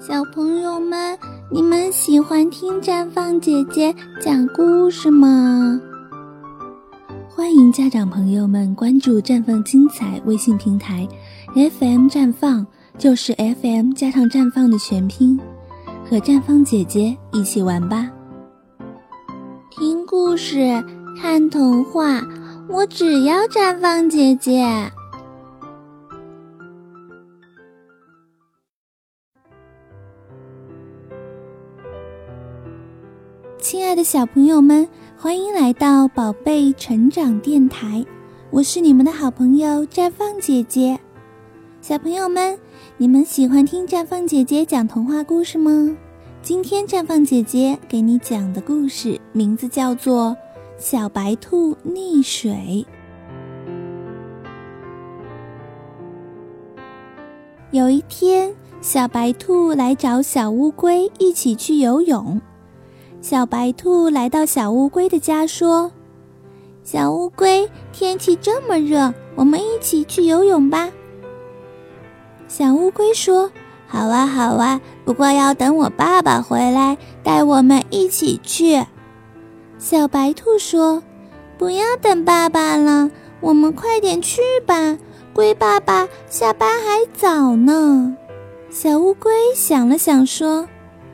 小朋友们，你们喜欢听绽放姐姐讲故事吗？欢迎家长朋友们关注“绽放精彩”微信平台，FM 绽放就是 FM 加上绽放的全拼，和绽放姐姐一起玩吧。听故事、看童话，我只要绽放姐姐。爱的小朋友们，欢迎来到宝贝成长电台，我是你们的好朋友绽放姐姐。小朋友们，你们喜欢听绽放姐姐讲童话故事吗？今天绽放姐姐给你讲的故事名字叫做《小白兔溺水》。有一天，小白兔来找小乌龟一起去游泳。小白兔来到小乌龟的家，说：“小乌龟，天气这么热，我们一起去游泳吧。”小乌龟说：“好啊，好啊，不过要等我爸爸回来，带我们一起去。”小白兔说：“不要等爸爸了，我们快点去吧。龟爸爸下班还早呢。”小乌龟想了想说：“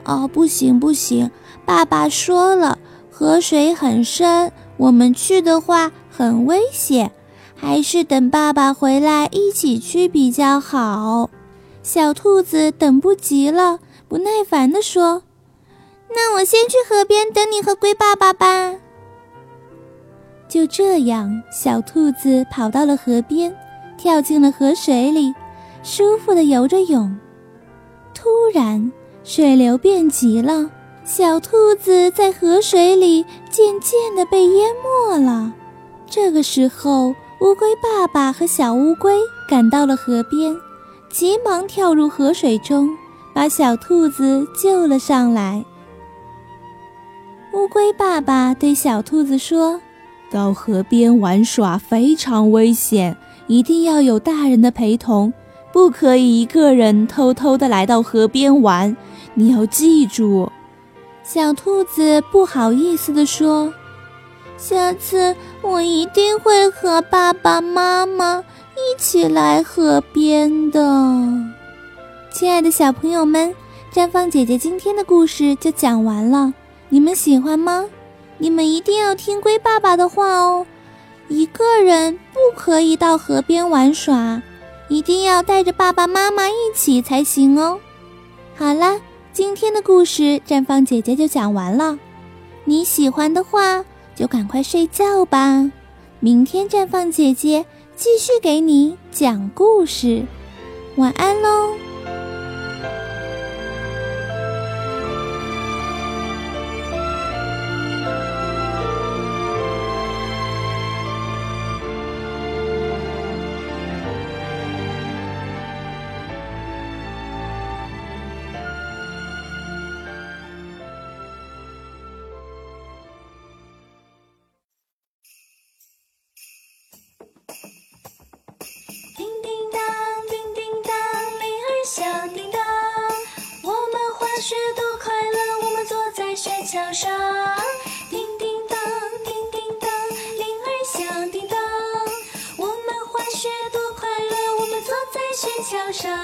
哦，不行，不行。”爸爸说了，河水很深，我们去的话很危险，还是等爸爸回来一起去比较好。小兔子等不及了，不耐烦地说：“那我先去河边等你和龟爸爸吧。”就这样，小兔子跑到了河边，跳进了河水里，舒服地游着泳。突然，水流变急了。小兔子在河水里渐渐地被淹没了。这个时候，乌龟爸爸和小乌龟赶到了河边，急忙跳入河水中，把小兔子救了上来。乌龟爸爸对小兔子说：“到河边玩耍非常危险，一定要有大人的陪同，不可以一个人偷偷的来到河边玩。你要记住。”小兔子不好意思地说：“下次我一定会和爸爸妈妈一起来河边的。”亲爱的小朋友们，绽放姐姐今天的故事就讲完了，你们喜欢吗？你们一定要听龟爸爸的话哦，一个人不可以到河边玩耍，一定要带着爸爸妈妈一起才行哦。好了。今天的故事，绽放姐姐就讲完了。你喜欢的话，就赶快睡觉吧。明天绽放姐姐继续给你讲故事。晚安喽。雪多快乐，我们坐在雪橇上，叮叮当，叮叮当，铃儿响叮当。我们滑雪多快乐，我们坐在雪橇上。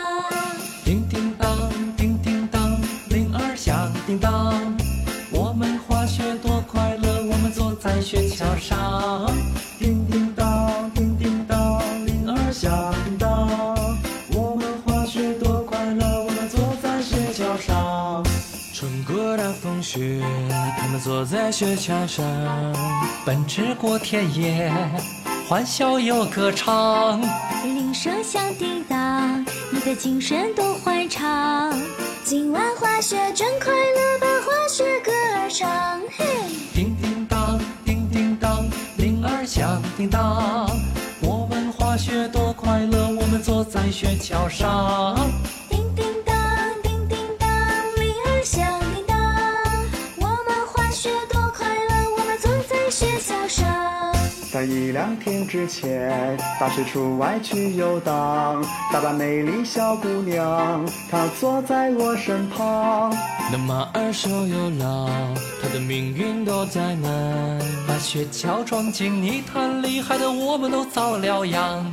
叮叮当，叮叮当，铃儿响叮当。雪。他们坐在雪橇上，奔驰过田野，欢笑又歌唱。铃声响叮当，你的精神多欢畅。今晚滑雪真快乐，把滑雪歌儿唱。嘿，叮叮当，叮叮当，铃儿响叮当。我们滑雪多快乐，我们坐在雪橇上。一两天之前，大师出外去游荡，打扮美丽小姑娘，她坐在我身旁。那马儿瘦又老，他的命运多灾难，把雪橇装进泥潭里，害得我们都遭了殃。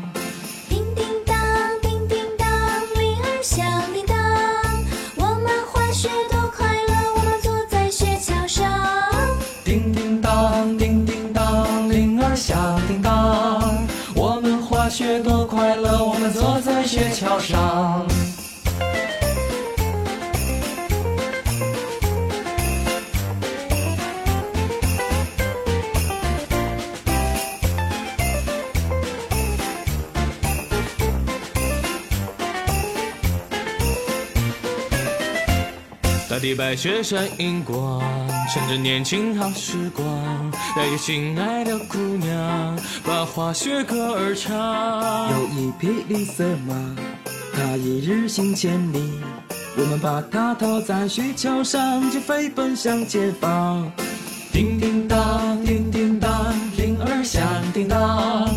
桥上。大地白雪闪银光，趁着年轻好时光，带给心爱的姑娘，把滑雪歌儿唱。有一匹绿色马，它一日行千里。我们把它套在雪橇上，就飞奔向前方。叮叮当，叮叮当，铃儿响叮当，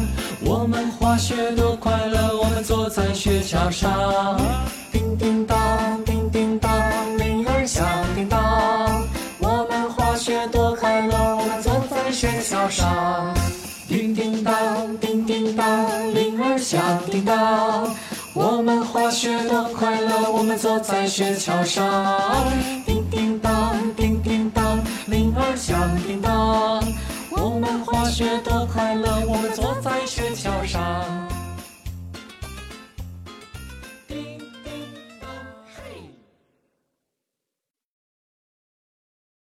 我们滑雪多快乐，我们坐在雪橇上。上。叮叮当，叮叮当，铃儿响叮当，我们滑雪多快乐，我们坐在雪橇上。叮叮当，叮叮当，铃儿响叮当，我们滑雪多快乐，我们坐。